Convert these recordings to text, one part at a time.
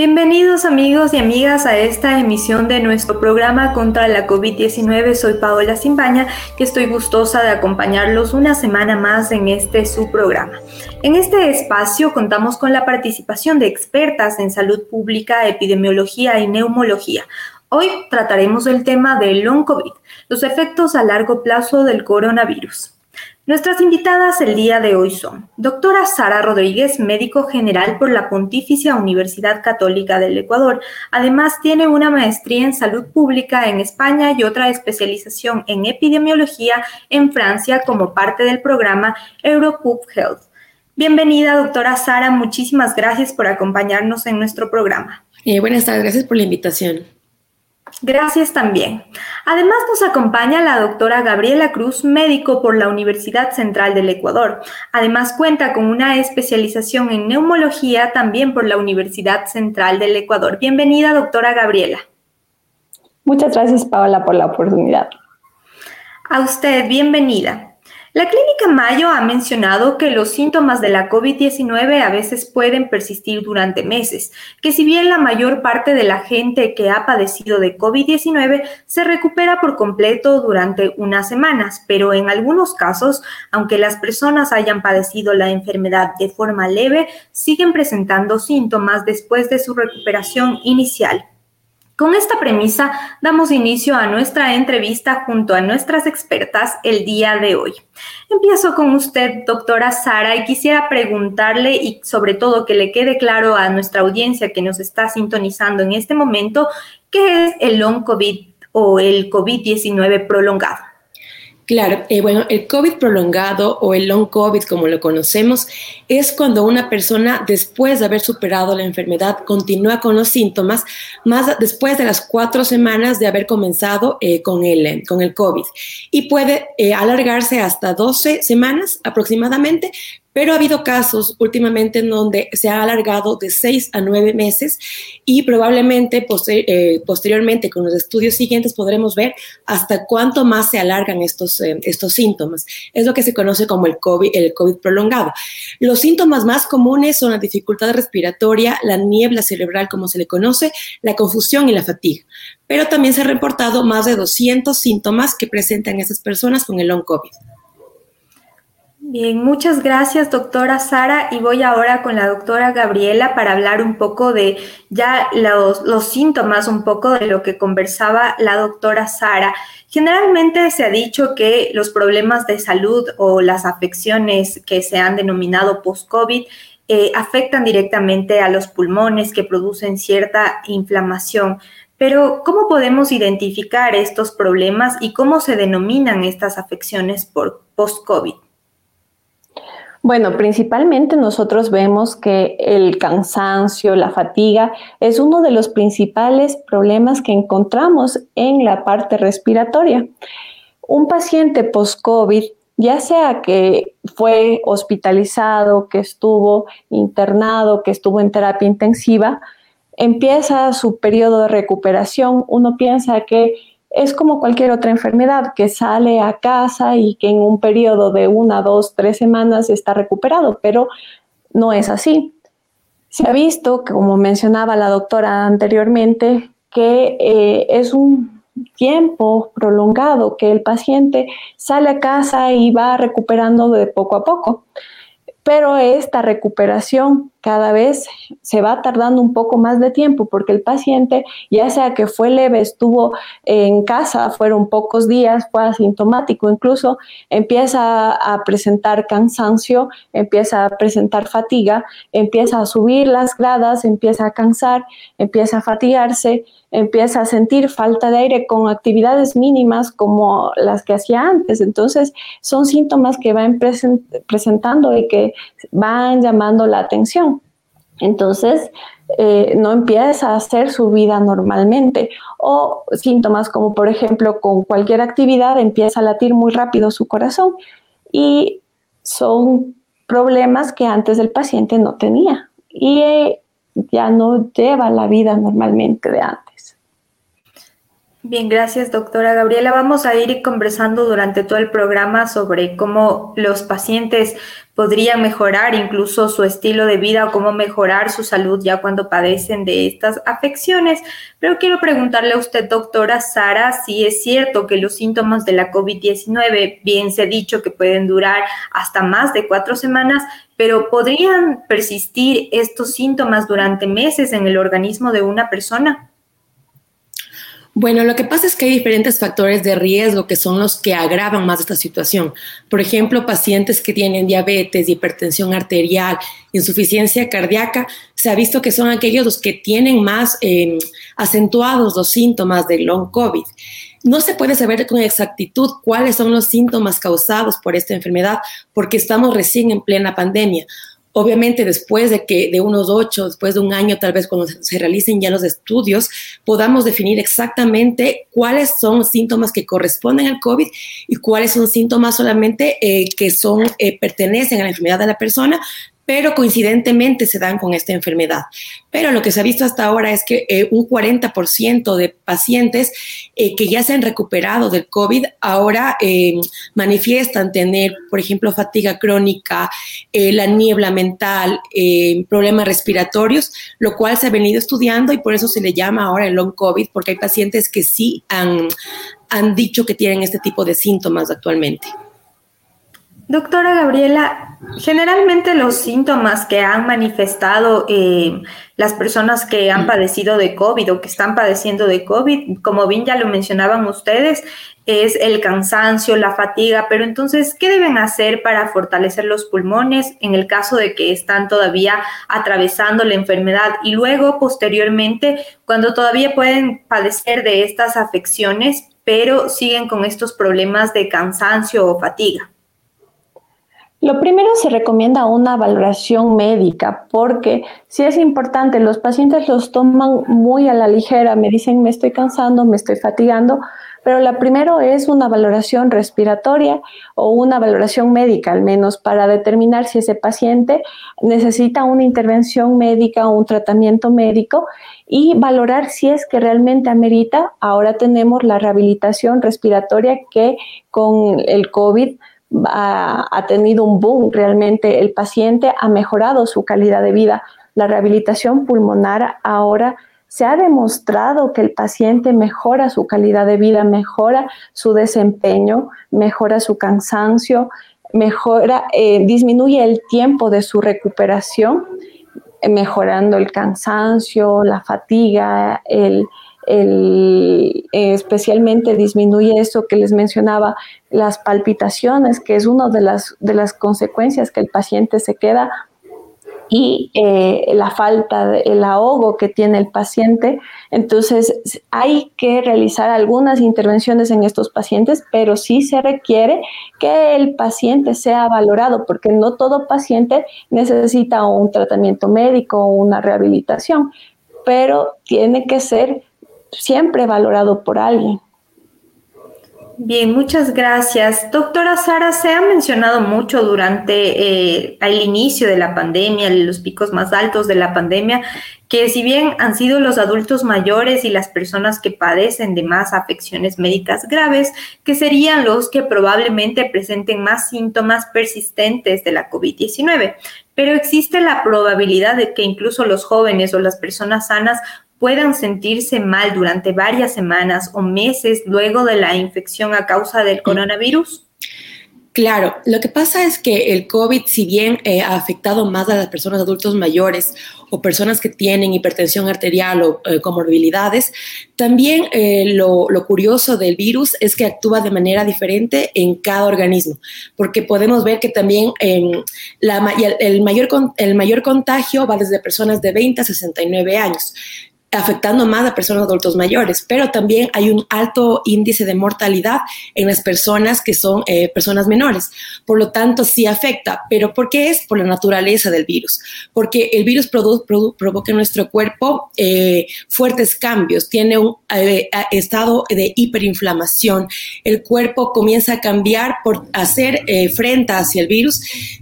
Bienvenidos amigos y amigas a esta emisión de nuestro programa contra la COVID-19. Soy Paola Simbaña y estoy gustosa de acompañarlos una semana más en este su programa. En este espacio contamos con la participación de expertas en salud pública, epidemiología y neumología. Hoy trataremos el tema del long COVID, los efectos a largo plazo del coronavirus. Nuestras invitadas el día de hoy son doctora Sara Rodríguez, médico general por la Pontificia Universidad Católica del Ecuador. Además, tiene una maestría en salud pública en España y otra especialización en epidemiología en Francia como parte del programa Europub Health. Bienvenida, doctora Sara. Muchísimas gracias por acompañarnos en nuestro programa. Eh, buenas tardes, gracias por la invitación. Gracias también. Además nos acompaña la doctora Gabriela Cruz, médico por la Universidad Central del Ecuador. Además cuenta con una especialización en neumología también por la Universidad Central del Ecuador. Bienvenida, doctora Gabriela. Muchas gracias, Paola, por la oportunidad. A usted, bienvenida. La clínica Mayo ha mencionado que los síntomas de la COVID-19 a veces pueden persistir durante meses, que si bien la mayor parte de la gente que ha padecido de COVID-19 se recupera por completo durante unas semanas, pero en algunos casos, aunque las personas hayan padecido la enfermedad de forma leve, siguen presentando síntomas después de su recuperación inicial. Con esta premisa damos inicio a nuestra entrevista junto a nuestras expertas el día de hoy. Empiezo con usted, doctora Sara, y quisiera preguntarle y sobre todo que le quede claro a nuestra audiencia que nos está sintonizando en este momento, ¿qué es el long COVID o el COVID-19 prolongado? Claro, eh, bueno, el COVID prolongado o el long COVID, como lo conocemos, es cuando una persona, después de haber superado la enfermedad, continúa con los síntomas, más después de las cuatro semanas de haber comenzado eh, con, el, con el COVID. Y puede eh, alargarse hasta 12 semanas aproximadamente, pero ha habido casos últimamente en donde se ha alargado de seis a nueve meses y probablemente eh, posteriormente con los estudios siguientes podremos ver hasta cuánto más se alargan estos, eh, estos síntomas. Es lo que se conoce como el COVID, el COVID prolongado. Los síntomas más comunes son la dificultad respiratoria, la niebla cerebral como se le conoce, la confusión y la fatiga. Pero también se han reportado más de 200 síntomas que presentan esas personas con el long COVID. Bien, muchas gracias doctora Sara y voy ahora con la doctora Gabriela para hablar un poco de ya los, síntomas, un poco de lo que conversaba la doctora Sara. Generalmente se ha dicho que los problemas de salud o las afecciones que se han denominado post-COVID eh, afectan directamente a los pulmones que producen cierta inflamación. Pero, ¿cómo podemos identificar estos problemas y cómo se denominan estas afecciones por post-COVID? Bueno, principalmente nosotros vemos que el cansancio, la fatiga, es uno de los principales problemas que encontramos en la parte respiratoria. Un paciente post-COVID, ya sea que fue hospitalizado, que estuvo internado, que estuvo en terapia intensiva, empieza su periodo de recuperación. Uno piensa que es como cualquier otra enfermedad que sale a casa y que en un periodo de una, dos, tres semanas está recuperado, pero no es así. Se ha visto, como mencionaba la doctora anteriormente, que eh, es un tiempo prolongado que el paciente sale a casa y va recuperando de poco a poco pero esta recuperación cada vez se va tardando un poco más de tiempo porque el paciente, ya sea que fue leve, estuvo en casa, fueron pocos días, fue asintomático, incluso empieza a presentar cansancio, empieza a presentar fatiga, empieza a subir las gradas, empieza a cansar, empieza a fatigarse, empieza a sentir falta de aire con actividades mínimas como las que hacía antes. Entonces, son síntomas que van presentando y que van llamando la atención. Entonces, eh, no empieza a hacer su vida normalmente. O síntomas como, por ejemplo, con cualquier actividad empieza a latir muy rápido su corazón. Y son problemas que antes el paciente no tenía. Y eh, ya no lleva la vida normalmente de antes. Bien, gracias doctora Gabriela. Vamos a ir conversando durante todo el programa sobre cómo los pacientes podrían mejorar incluso su estilo de vida o cómo mejorar su salud ya cuando padecen de estas afecciones. Pero quiero preguntarle a usted, doctora Sara, si es cierto que los síntomas de la COVID-19, bien se ha dicho que pueden durar hasta más de cuatro semanas, pero podrían persistir estos síntomas durante meses en el organismo de una persona. Bueno, lo que pasa es que hay diferentes factores de riesgo que son los que agravan más esta situación. Por ejemplo, pacientes que tienen diabetes, hipertensión arterial, insuficiencia cardíaca, se ha visto que son aquellos los que tienen más em, acentuados los síntomas del long COVID. No se puede saber con exactitud cuáles son los síntomas causados por esta enfermedad porque estamos recién en plena pandemia. Obviamente, después de que de unos ocho, después de un año, tal vez cuando se realicen ya los estudios, podamos definir exactamente cuáles son síntomas que corresponden al COVID y cuáles son síntomas solamente eh, que son eh, pertenecen a la enfermedad de la persona, pero coincidentemente se dan con esta enfermedad. Pero lo que se ha visto hasta ahora es que eh, un 40% de pacientes eh, que ya se han recuperado del COVID ahora eh, manifiestan tener, por ejemplo, fatiga crónica, la niebla mental, problemas respiratorios, lo cual se ha venido estudiando y por eso se le llama ahora el long COVID, porque hay pacientes que sí han, han dicho que tienen este tipo de síntomas actualmente. Doctora Gabriela, generalmente los síntomas que han manifestado eh, las personas que han padecido de COVID o que están padeciendo de COVID, como bien ya lo mencionaban ustedes, es el cansancio, la fatiga, pero entonces, ¿qué deben hacer para fortalecer los pulmones en el caso de que están todavía atravesando la enfermedad y luego, posteriormente, cuando todavía pueden padecer de estas afecciones, pero siguen con estos problemas de cansancio o fatiga? Lo primero se recomienda una valoración médica porque si es importante, los pacientes los toman muy a la ligera, me dicen me estoy cansando, me estoy fatigando, pero la primero es una valoración respiratoria o una valoración médica al menos para determinar si ese paciente necesita una intervención médica o un tratamiento médico y valorar si es que realmente amerita. Ahora tenemos la rehabilitación respiratoria que con el COVID ha, tenido un boom realmente. El paciente ha mejorado su calidad de vida. La rehabilitación pulmonar ahora se ha demostrado que el paciente mejora su calidad de vida, mejora su desempeño, mejora su cansancio, mejora, eh, disminuye el tiempo de su recuperación, mejorando el cansancio, la fatiga, el, eh, especialmente disminuye eso que les mencionaba, las palpitaciones, que es una de las, de las consecuencias que el paciente se queda y eh, la falta, el ahogo que tiene el paciente. Entonces, hay que realizar algunas intervenciones en estos pacientes, pero sí se requiere que el paciente sea valorado, porque no todo paciente necesita un tratamiento médico o una rehabilitación, pero tiene que ser siempre valorado por alguien. Bien, muchas gracias. Doctora Sara, se ha mencionado mucho durante eh, el inicio de la pandemia, los picos más altos de la pandemia, que si bien han sido los adultos mayores y las personas que padecen de más afecciones médicas graves, que serían los que probablemente presenten más síntomas persistentes de la COVID-19. Pero existe la probabilidad de que incluso los jóvenes o las personas sanas puedan sentirse mal durante varias semanas o meses luego de la infección a causa del coronavirus? Claro, lo que pasa es que el COVID, si bien eh, ha afectado más a las personas adultos mayores o personas que tienen hipertensión arterial o eh, comorbilidades, también eh, lo, curioso del virus es que actúa de manera diferente en cada organismo, porque podemos ver que también la, el, mayor, el mayor contagio va desde personas de 20 a 69 años afectando más a personas adultos mayores, pero también hay un alto índice de mortalidad en las personas que son eh, personas menores. Por lo tanto, sí afecta, pero ¿por qué es? Por la naturaleza del virus, porque el virus provoca en nuestro cuerpo eh, fuertes cambios, tiene un eh, estado de hiperinflamación, el cuerpo comienza a cambiar por hacer frente hacia el virus,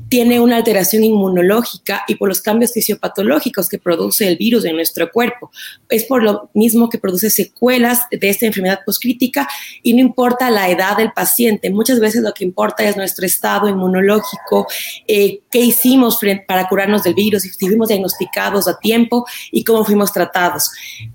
tiene una alteración inmunológica y por los cambios fisiopatológicos que produce el virus en nuestro cuerpo es por lo mismo que produce secuelas de esta enfermedad poscrítica y no importa la edad del paciente, muchas veces lo que importa es nuestro estado inmunológico, eh, qué hicimos para curarnos del virus, si fuimos diagnosticados a tiempo y cómo fuimos tratados.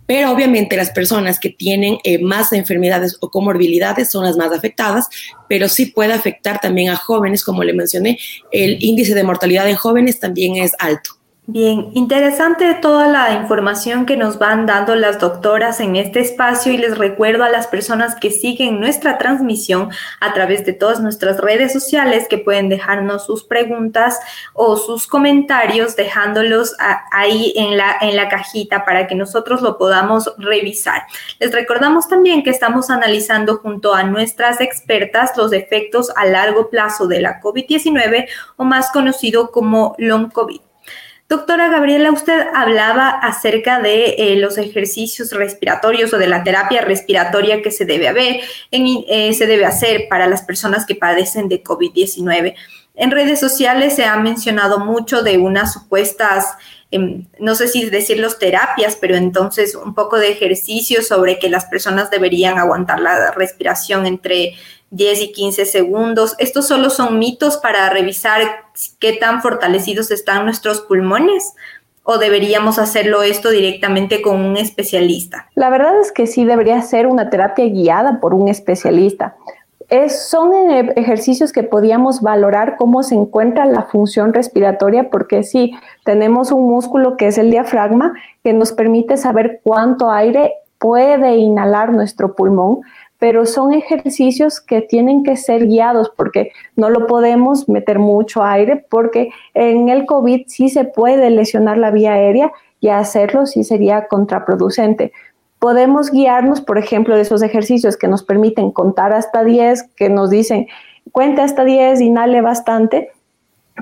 Pero obviamente las personas que tienen eh, más enfermedades o comorbilidades son las más afectadas, pero sí puede afectar también a jóvenes, como le mencioné, el índice de mortalidad en jóvenes también es alto. Bien, interesante toda la información que nos van dando las doctoras en este espacio y les recuerdo a las personas que siguen nuestra transmisión a través de todas nuestras redes sociales que pueden dejarnos sus preguntas o sus comentarios dejándolos ahí en la, en la cajita para que nosotros lo podamos revisar. Les recordamos también que estamos analizando junto a nuestras expertas los efectos a largo plazo de la COVID-19 o más conocido como long COVID. Doctora Gabriela, usted hablaba acerca de eh, los ejercicios respiratorios o de la terapia respiratoria que se debe, haber, eh, se debe hacer para las personas que padecen de COVID-19. En redes sociales se ha mencionado mucho de unas supuestas, em, no sé si decirlos terapias, pero entonces un poco de ejercicios sobre que las personas deberían aguantar la respiración entre 10 y 15 segundos. Estos solo son mitos para revisar qué tan fortalecidos están nuestros pulmones o deberíamos hacerlo esto directamente con un especialista? La verdad es que sí debería ser una terapia guiada por un especialista. Es, son e-, ejercicios que podíamos valorar cómo se encuentra la función respiratoria, porque sí, tenemos un músculo que es el diafragma, que nos permite saber cuánto aire puede inhalar nuestro pulmón, pero son ejercicios que tienen que ser guiados porque no lo podemos meter mucho aire porque en el COVID sí se puede lesionar la vía aérea y hacerlo sí sería contraproducente. Podemos guiarnos, por ejemplo, de esos ejercicios que nos permiten contar hasta 10, que nos dicen, cuenta hasta 10, inhale bastante,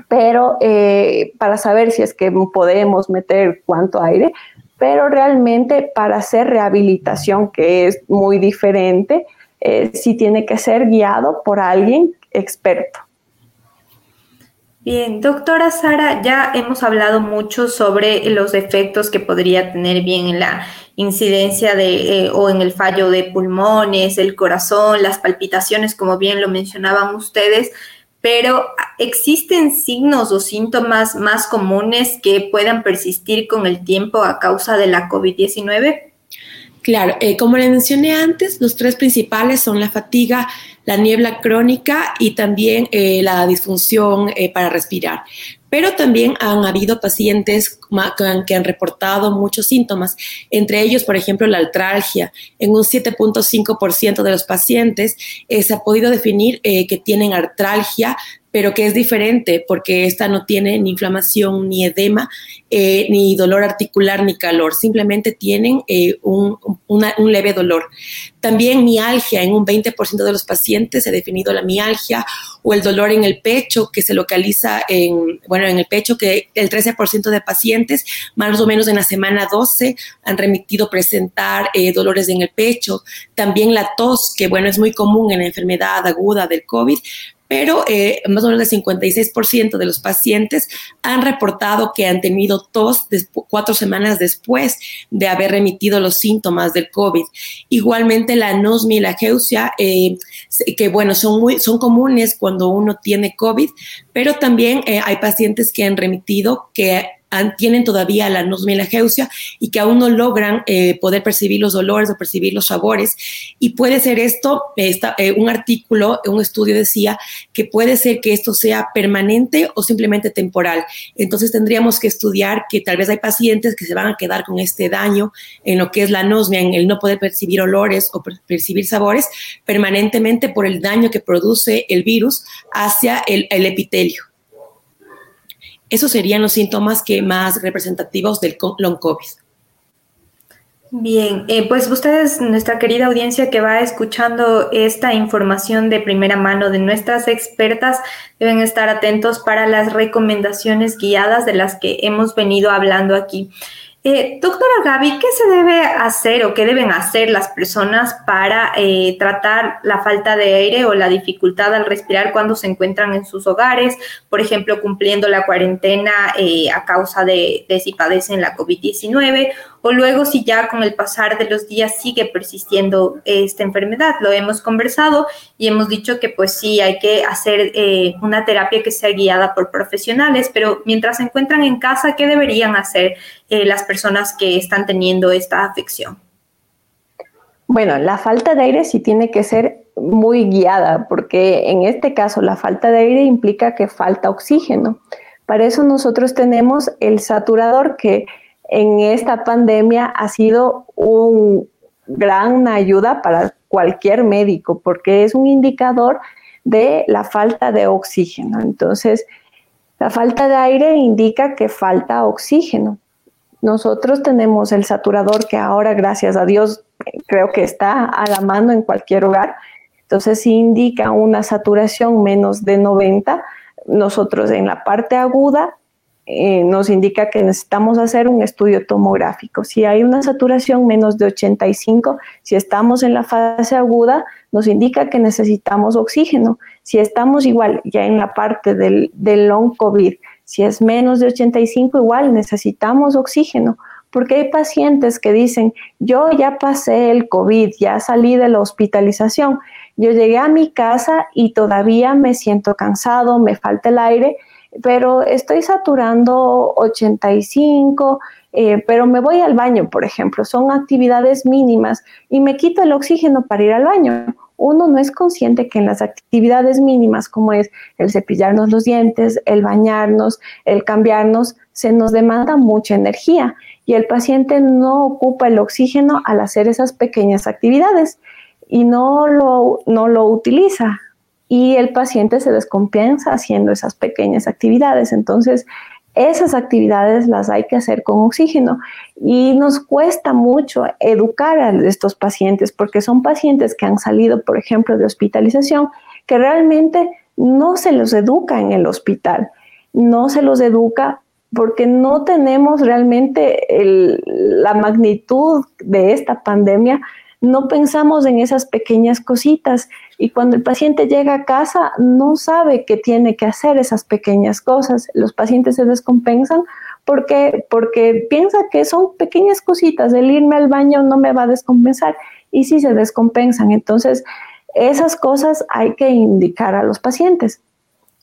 pero eh, para saber si es que podemos meter cuánto aire, pero realmente para hacer rehabilitación, que es muy diferente, eh, sí tiene que ser guiado por alguien experto. Bien, doctora Sara, ya hemos hablado mucho sobre los efectos que podría tener bien en la incidencia de eh, o en el fallo de pulmones, el corazón, las palpitaciones, como bien lo mencionaban ustedes, pero ¿existen signos o síntomas más comunes que puedan persistir con el tiempo a causa de la COVID-19? Claro, eh, como le mencioné antes, los tres principales son la fatiga, la niebla crónica y también eh, la disfunción eh, para respirar. Pero también han habido pacientes que han reportado muchos síntomas, entre ellos, por ejemplo, la artralgia. En un 7.5% de los pacientes se ha podido definir que tienen artralgia pero que es diferente porque esta no tiene ni inflamación, ni edema, eh, ni dolor articular, ni calor, simplemente tienen eh, un, leve dolor. También mialgia, en un 20% de los pacientes se ha definido la mialgia o el dolor en el pecho que se localiza en, bueno, en el pecho, que el 13% de pacientes, más o menos en la semana 12, han remitido presentar eh, dolores en el pecho. También la tos, que bueno, es muy común en la enfermedad aguda del COVID, pero eh, más o menos el 56% de los pacientes han reportado que han tenido tos cuatro semanas después de haber remitido los síntomas del COVID. Igualmente la anosmia y la geusia, eh, que bueno, son, son comunes cuando uno tiene COVID, pero también eh, hay pacientes que han remitido que tienen todavía la anosmia y que aún no logran eh, poder percibir los dolores o percibir los sabores. Y puede ser esto, eh, un artículo, un estudio decía que puede ser que esto sea permanente o simplemente temporal. Entonces tendríamos que estudiar que tal vez hay pacientes que se van a quedar con este daño en lo que es la anosmia, en el no poder percibir olores o percibir sabores permanentemente por el daño que produce el virus hacia el epitelio. Esos serían los síntomas que más representativos del long COVID. Bien, eh, pues ustedes, nuestra querida audiencia que va escuchando esta información de primera mano de nuestras expertas, deben estar atentos para las recomendaciones guiadas de las que hemos venido hablando aquí. Eh, doctora Gaby, ¿qué se debe hacer o qué deben hacer las personas para eh, tratar la falta de aire o la dificultad al respirar cuando se encuentran en sus hogares? Por ejemplo, cumpliendo la cuarentena eh, a causa de, de si padecen la COVID-19 o luego si ya con el pasar de los días sigue persistiendo esta enfermedad. Lo hemos conversado y hemos dicho que pues sí hay que hacer eh, una terapia que sea guiada por profesionales, pero mientras se encuentran en casa, ¿qué deberían hacer eh, las personas que están teniendo esta afección? Bueno, la falta de aire sí tiene que ser muy guiada, porque en este caso la falta de aire implica que falta oxígeno. Para eso nosotros tenemos el saturador que en esta pandemia ha sido un gran ayuda para cualquier médico porque es un indicador de la falta de oxígeno. Entonces, la falta de aire indica que falta oxígeno. Nosotros tenemos el saturador que ahora, gracias a Dios, creo que está a la mano en cualquier hogar. Entonces, si indica una saturación menos de 90, nosotros en la parte aguda eh, nos indica que necesitamos hacer un estudio tomográfico. Si hay una saturación menos de 85, si estamos en la fase aguda, nos indica que necesitamos oxígeno. Si estamos igual ya en la parte del, del long COVID, si es menos de 85, igual necesitamos oxígeno. Porque hay pacientes que dicen, yo ya pasé el COVID, ya salí de la hospitalización, yo llegué a mi casa y todavía me siento cansado, me falta el aire pero estoy saturando 85, eh, pero me voy al baño, por ejemplo, son actividades mínimas y me quito el oxígeno para ir al baño. Uno no es consciente que en las actividades mínimas, como es el cepillarnos los dientes, el bañarnos, el cambiarnos, se nos demanda mucha energía y el paciente no ocupa el oxígeno al hacer esas pequeñas actividades y no lo, no lo utiliza y el paciente se descompensa haciendo esas pequeñas actividades. Entonces, esas actividades las hay que hacer con oxígeno y nos cuesta mucho educar a estos pacientes porque son pacientes que han salido, por ejemplo, de hospitalización, que realmente no se los educa en el hospital, no se los educa porque no tenemos realmente la magnitud de esta pandemia no pensamos en esas pequeñas cositas y cuando el paciente llega a casa no sabe que tiene que hacer esas pequeñas cosas. Los pacientes se descompensan porque, porque piensa que son pequeñas cositas, el irme al baño no me va a descompensar y sí se descompensan. Entonces, esas cosas hay que indicar a los pacientes.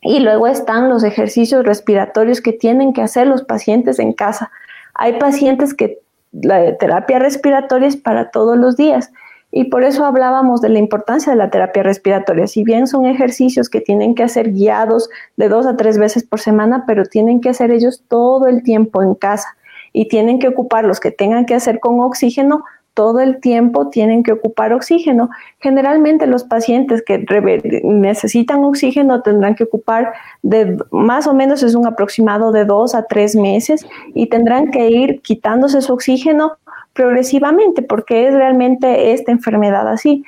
Y luego están los ejercicios respiratorios que tienen que hacer los pacientes en casa. Hay pacientes que la terapia respiratoria es para todos los días. Y por eso hablábamos de la importancia de la terapia respiratoria. Si bien son ejercicios que tienen que hacer guiados de dos a tres veces por semana, pero tienen que hacer ellos todo el tiempo en casa y tienen que ocupar los que tengan que hacer con oxígeno todo el tiempo tienen que ocupar oxígeno. Generalmente los pacientes que necesitan oxígeno tendrán que ocupar de más o menos es un aproximado de dos a tres meses y tendrán que ir quitándose su oxígeno progresivamente porque es realmente esta enfermedad así.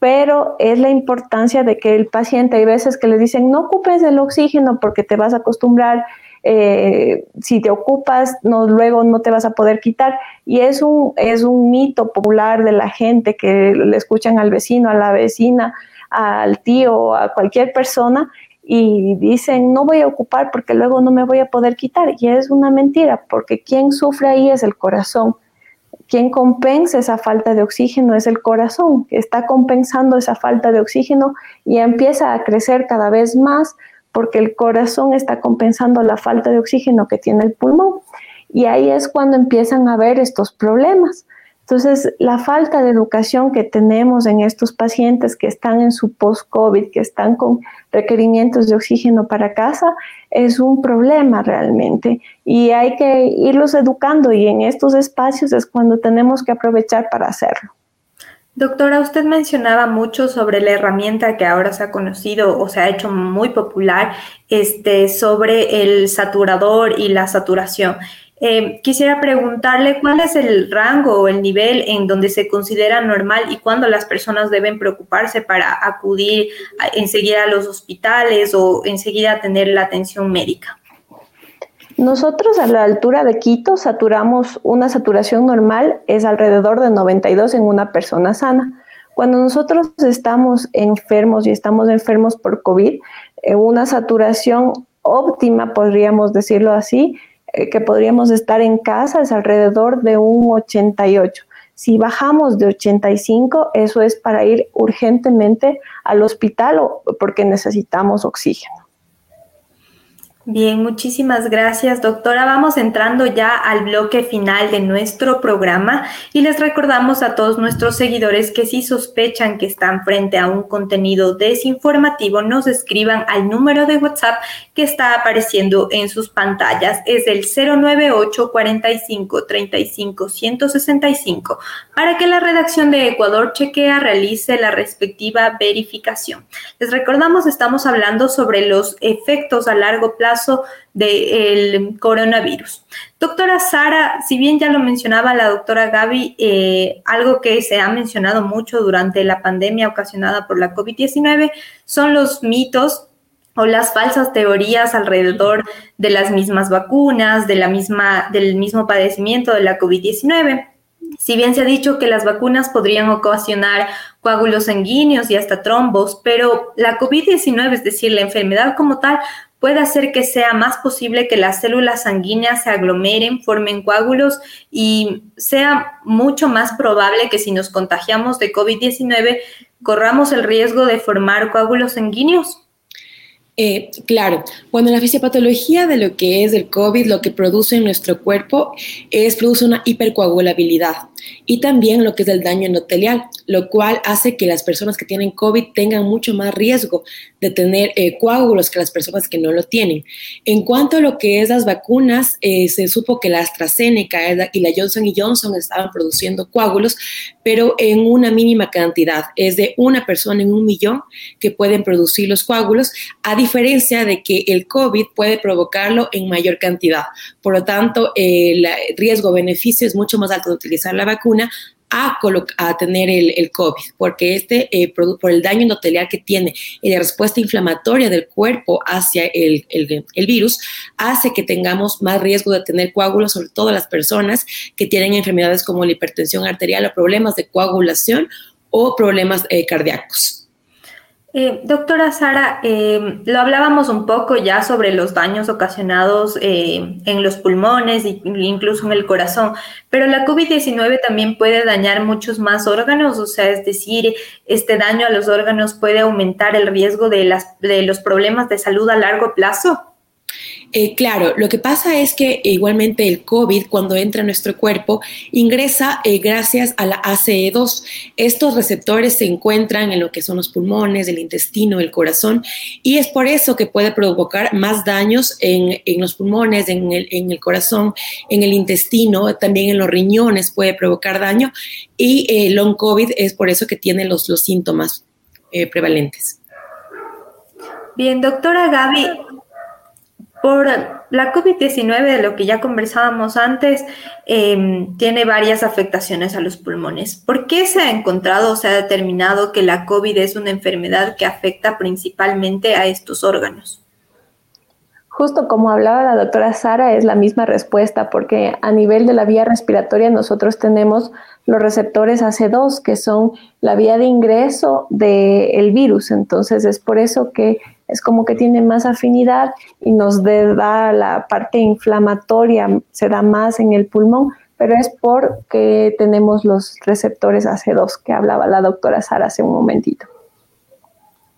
Pero es la importancia de que el paciente, hay veces que le dicen, no ocupes el oxígeno porque te vas a acostumbrar eh, si te ocupas, luego no te vas a poder quitar. Y es un, es un mito popular de la gente que le escuchan al vecino, a la vecina, al tío, a cualquier persona y dicen, no voy a ocupar porque luego no me voy a poder quitar. Y es una mentira, porque quien sufre ahí es el corazón. Quien compensa esa falta de oxígeno es el corazón, que está compensando esa falta de oxígeno y empieza a crecer cada vez más porque el corazón está compensando la falta de oxígeno que tiene el pulmón. Y ahí es cuando empiezan a haber estos problemas. Entonces, la falta de educación que tenemos en estos pacientes que están en su post-COVID, que están con requerimientos de oxígeno para casa, es un problema realmente. Y hay que irlos educando y en estos espacios es cuando tenemos que aprovechar para hacerlo. Doctora, usted mencionaba mucho sobre la herramienta que ahora se ha conocido o se ha hecho muy popular, este, sobre el saturador y la saturación. Eh, quisiera preguntarle cuál es el rango o el nivel en donde se considera normal y cuándo las personas deben preocuparse para acudir enseguida a los hospitales o enseguida a tener la atención médica. Nosotros a la altura de Quito saturamos una saturación normal es alrededor de 92 en una persona sana. Cuando nosotros estamos enfermos y estamos enfermos por COVID, eh, una saturación óptima, podríamos decirlo así, eh, que podríamos estar en casa es alrededor de un 88. Si bajamos de 85, eso es para ir urgentemente al hospital o porque necesitamos oxígeno. Bien, muchísimas gracias, doctora. Vamos entrando ya al bloque final de nuestro programa y les recordamos a todos nuestros seguidores que si sospechan que están frente a un contenido desinformativo, nos escriban al número de WhatsApp que está apareciendo en sus pantallas. Es el 098 45 35 165 para que la redacción de Ecuador Chequea realice la respectiva verificación. Les recordamos, estamos hablando sobre los efectos a largo plazo del coronavirus. Doctora Sara, si bien ya lo mencionaba la doctora Gaby, eh, algo que se ha mencionado mucho durante la pandemia ocasionada por la COVID-19 son los mitos o las falsas teorías alrededor de las mismas vacunas, de la misma, del mismo padecimiento de la COVID-19. Si bien se ha dicho que las vacunas podrían ocasionar coágulos sanguíneos y hasta trombos, pero la COVID-19, es decir, la enfermedad como tal, puede hacer que sea más posible que las células sanguíneas se aglomeren, formen coágulos y sea mucho más probable que si nos contagiamos de COVID-19 corramos el riesgo de formar coágulos sanguíneos. Eh, claro, bueno, la fisiopatología de lo que es el COVID, lo que produce en nuestro cuerpo es produce una hipercoagulabilidad y también lo que es el daño endotelial, lo cual hace que las personas que tienen COVID tengan mucho más riesgo de tener eh, coágulos que las personas que no lo tienen. En cuanto a lo que es las vacunas, eh, se supo que la AstraZeneca y la Johnson Johnson estaban produciendo coágulos, pero en una mínima cantidad, es de una persona en un millón que pueden producir los coágulos, a diferencia de que el COVID puede provocarlo en mayor cantidad. Por lo tanto, el riesgo-beneficio es mucho más alto de utilizar la vacuna a, a tener el, COVID, porque este, eh, por el daño endotelial que tiene y la respuesta inflamatoria del cuerpo hacia el, virus, hace que tengamos más riesgo de tener coágulos, sobre todo las personas que tienen enfermedades como la hipertensión arterial o problemas de coagulación o problemas eh, cardíacos. Eh, doctora Sara, eh, lo hablábamos un poco ya sobre los daños ocasionados eh, en los pulmones e incluso en el corazón, pero la COVID-19 también puede dañar muchos más órganos, o sea, es decir, este daño a los órganos puede aumentar el riesgo de, las, de los problemas de salud a largo plazo. Eh, claro, lo que pasa es que igualmente el COVID cuando entra a nuestro cuerpo ingresa eh, gracias a la ACE2. Estos receptores se encuentran en lo que son los pulmones, el intestino, el corazón y es por eso que puede provocar más daños en, los pulmones, en el, corazón, en el intestino, también en los riñones puede provocar daño y el long COVID es por eso que tiene los, los síntomas eh, prevalentes. Bien, doctora Gaby, por la COVID-19, de lo que ya conversábamos antes, em, tiene varias afectaciones a los pulmones. ¿Por qué se ha encontrado o se ha determinado que la COVID es una enfermedad que afecta principalmente a estos órganos? Justo como hablaba la doctora Sara, es la misma respuesta, porque a nivel de la vía respiratoria nosotros tenemos los receptores AC2, que son la vía de ingreso del virus. Entonces es por eso que es como que tiene más afinidad y nos da la parte inflamatoria, se da más en el pulmón, pero es porque tenemos los receptores AC2 que hablaba la doctora Sara hace un momentito.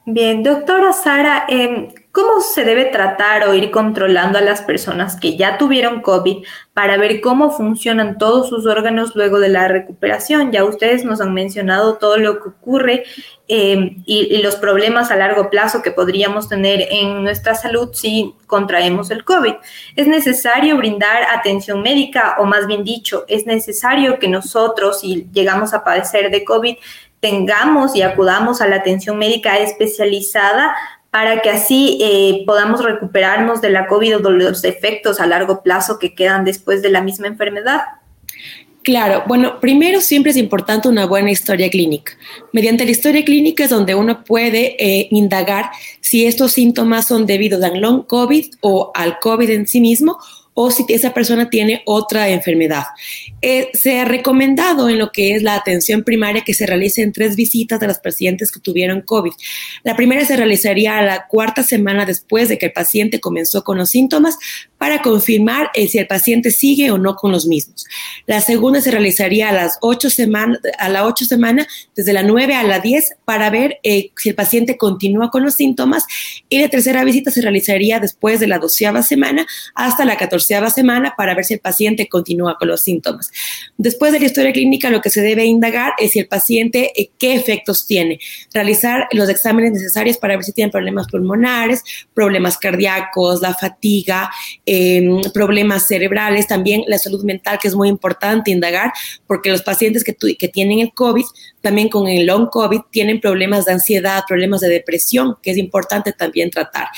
Bien, doctora Sara, eh, ¿Cómo se debe tratar o ir controlando a las personas que ya tuvieron COVID para ver cómo funcionan todos sus órganos luego de la recuperación? Ya ustedes nos han mencionado todo lo que ocurre eh, y, los problemas a largo plazo que podríamos tener en nuestra salud si contraemos el COVID. Es necesario brindar atención médica o más bien dicho, es necesario que nosotros, si llegamos a padecer de COVID, tengamos y acudamos a la atención médica especializada para que así eh, podamos recuperarnos de la COVID o de los efectos a largo plazo que quedan después de la misma enfermedad? Claro, bueno, primero siempre es importante una buena historia clínica. Mediante la historia clínica es donde uno puede eh, indagar si estos síntomas son debidos al long COVID o al COVID en sí mismo o si esa persona tiene otra enfermedad. Eh, se ha recomendado en lo que es la atención primaria que se realicen tres visitas de los pacientes que tuvieron COVID. La primera se realizaría a la cuarta semana después de que el paciente comenzó con los síntomas para confirmar eh, si el paciente sigue o no con los mismos. La segunda se realizaría a las ocho semanas, a la ocho semana, desde la nueve a la diez, para ver eh, si el paciente continúa con los síntomas. Y la tercera visita se realizaría después de la doceava semana hasta la catorceava semana para ver si el paciente continúa con los síntomas. Después de la historia clínica, lo que se debe indagar es si el paciente eh, qué efectos tiene. Realizar los exámenes necesarios para ver si tiene problemas pulmonares, problemas cardíacos, la fatiga, Em, problemas cerebrales, también la salud mental, que es muy importante indagar, porque los pacientes que, que tienen el COVID, también con el long COVID, tienen problemas de ansiedad, problemas de depresión, que es importante también tratar.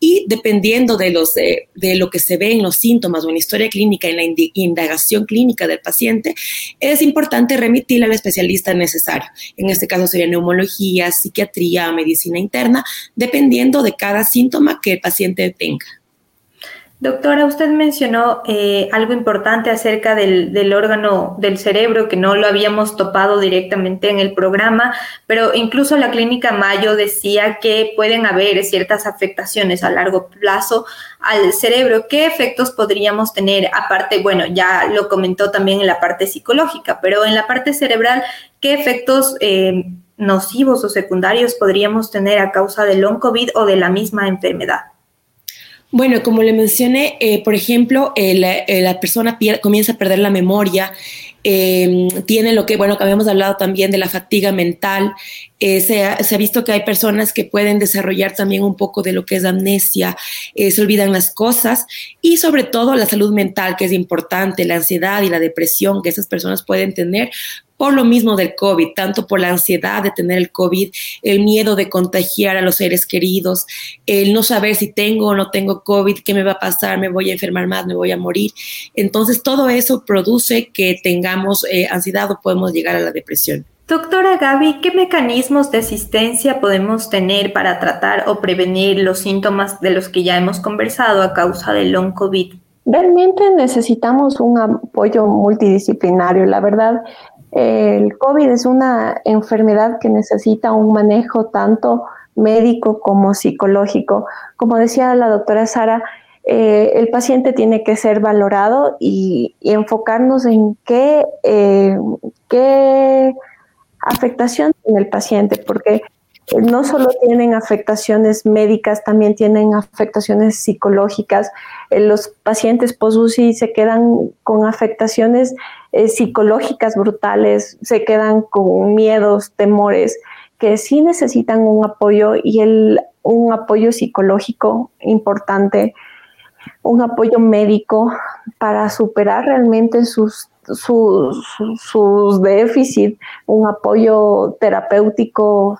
Y dependiendo de, los, de, lo que se ve en los síntomas o en historia clínica, en la indagación clínica del paciente, es importante remitir al especialista necesario. En este caso sería neumología, psiquiatría, medicina interna, dependiendo de cada síntoma que el paciente tenga. Doctora, usted mencionó eh, algo importante acerca del, órgano del cerebro que no lo habíamos topado directamente en el programa, pero incluso la clínica Mayo decía que pueden haber ciertas afectaciones a largo plazo al cerebro. ¿Qué efectos podríamos tener? Aparte, bueno, ya lo comentó también en la parte psicológica, pero en la parte cerebral, ¿qué efectos eh, nocivos o secundarios podríamos tener a causa del long COVID o de la misma enfermedad? Bueno, como le mencioné, eh, por ejemplo, eh, la persona comienza a perder la memoria, em, tiene lo que, bueno, habíamos hablado también de la fatiga mental. Eh, se, ha, se, ha, visto que hay personas que pueden desarrollar también un poco de lo que es amnesia, se olvidan las cosas y sobre todo la salud mental, que es importante, la ansiedad y la depresión que esas personas pueden tener por lo mismo del COVID, tanto por la ansiedad de tener el COVID, el miedo de contagiar a los seres queridos, el no saber si tengo o no tengo COVID, qué me va a pasar, me voy a enfermar más, me voy a morir. Entonces, todo eso produce que tengamos eh, ansiedad o podemos llegar a la depresión. Doctora Gaby, ¿qué mecanismos de asistencia podemos tener para tratar o prevenir los síntomas de los que ya hemos conversado a causa del long COVID? Realmente necesitamos un apoyo multidisciplinario. La verdad, el COVID es una enfermedad que necesita un manejo tanto médico como psicológico. Como decía la doctora Sara, eh, el paciente tiene que ser valorado y, enfocarnos en qué, eh, qué afectación tiene el paciente, porque no solo tienen afectaciones médicas, también tienen afectaciones psicológicas. Eh, los pacientes post-UCI se quedan con afectaciones eh, psicológicas brutales, se quedan con miedos, temores, que sí necesitan un apoyo y un apoyo psicológico importante, un apoyo médico para superar realmente sus, sus, sus déficits, un apoyo terapéutico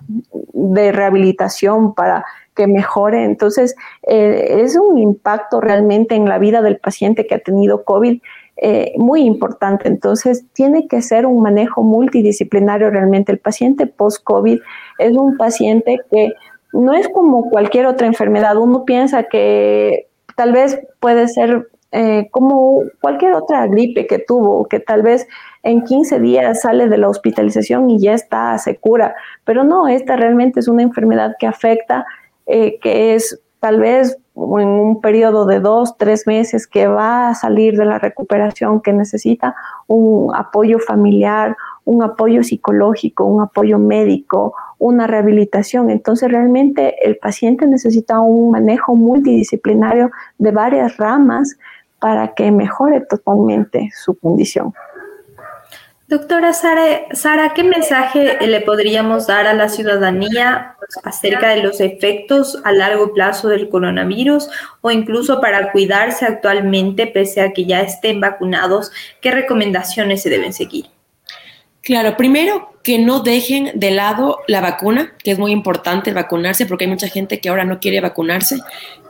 de rehabilitación para que mejore. Entonces, eh, es un impacto realmente en la vida del paciente que ha tenido COVID eh, muy importante. Entonces, tiene que ser un manejo multidisciplinario realmente. El paciente post-COVID es un paciente que no es como cualquier otra enfermedad. Uno piensa que tal vez puede ser eh, como cualquier otra gripe que tuvo, que tal vez en 15 días sale de la hospitalización y ya está, se cura. Pero no, esta realmente es una enfermedad que afecta, eh, que es tal vez en un periodo de dos, tres meses que va a salir de la recuperación, que necesita un apoyo familiar, un apoyo psicológico, un apoyo médico, una rehabilitación. Entonces realmente el paciente necesita un manejo multidisciplinario de varias ramas para que mejore totalmente su condición. Doctora Sara, ¿qué mensaje le podríamos dar a la ciudadanía acerca de los efectos a largo plazo del coronavirus o incluso para cuidarse actualmente pese a que ya estén vacunados? ¿Qué recomendaciones se deben seguir? Claro, primero que no dejen de lado la vacuna, que es muy importante vacunarse porque hay mucha gente que ahora no quiere vacunarse.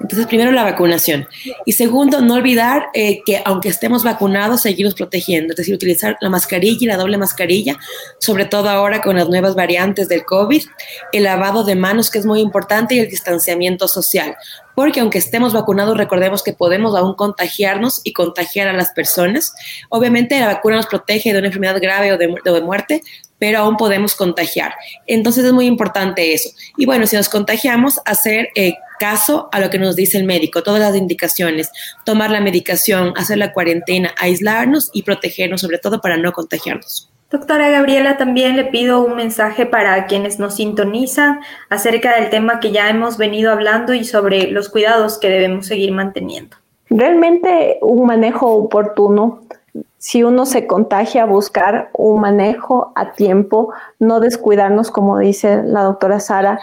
Entonces, primero la vacunación. Y segundo, no olvidar eh, que aunque estemos vacunados, seguimos protegiendo, es decir, utilizar la mascarilla y la doble mascarilla, sobre todo ahora con las nuevas variantes del COVID, el lavado de manos, que es muy importante, y el distanciamiento social porque aunque estemos vacunados, recordemos que podemos aún contagiarnos y contagiar a las personas. Obviamente la vacuna nos protege de una enfermedad grave o de, muerte, pero aún podemos contagiar. Entonces es muy importante eso. Y bueno, si nos contagiamos, hacer eh, caso a lo que nos dice el médico, todas las indicaciones, tomar la medicación, hacer la cuarentena, aislarnos y protegernos, sobre todo para no contagiarnos. Doctora Gabriela, también le pido un mensaje para quienes nos sintonizan acerca del tema que ya hemos venido hablando y sobre los cuidados que debemos seguir manteniendo. Realmente un manejo oportuno, si uno se contagia, buscar un manejo a tiempo, no descuidarnos, como dice la doctora Sara,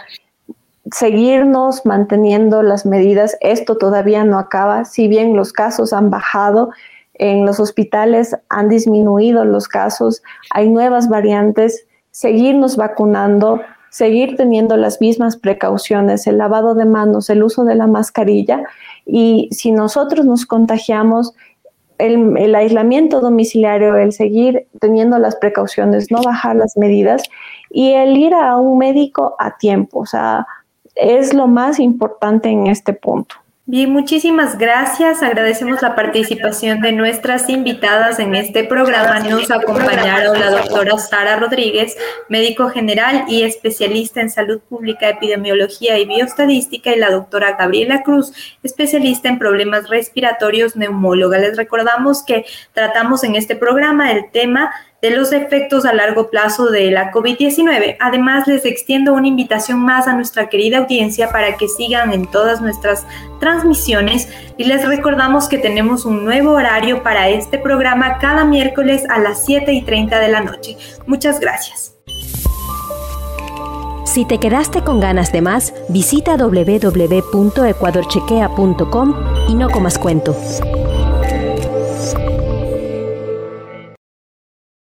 seguirnos manteniendo las medidas. Esto todavía no acaba, si bien los casos han bajado en los hospitales han disminuido los casos, hay nuevas variantes, seguirnos vacunando, seguir teniendo las mismas precauciones, el lavado de manos, el uso de la mascarilla y si nosotros nos contagiamos, el, aislamiento domiciliario, el seguir teniendo las precauciones, no bajar las medidas y el ir a un médico a tiempo, o sea, es lo más importante en este punto. Bien, muchísimas gracias. Agradecemos la participación de nuestras invitadas en este programa. Nos acompañaron la doctora Sara Rodríguez, médico general y especialista en salud pública, epidemiología y bioestadística, y la doctora Gabriela Cruz, especialista en problemas respiratorios, neumóloga. Les recordamos que tratamos en este programa el tema de los efectos a largo plazo de la COVID-19. Además, les extiendo una invitación más a nuestra querida audiencia para que sigan en todas nuestras transmisiones y les recordamos que tenemos un nuevo horario para este programa cada miércoles a las 7 y 30 de la noche. Muchas gracias. Si te quedaste con ganas de más, visita www.ecuadorchequea.com y no comas cuento.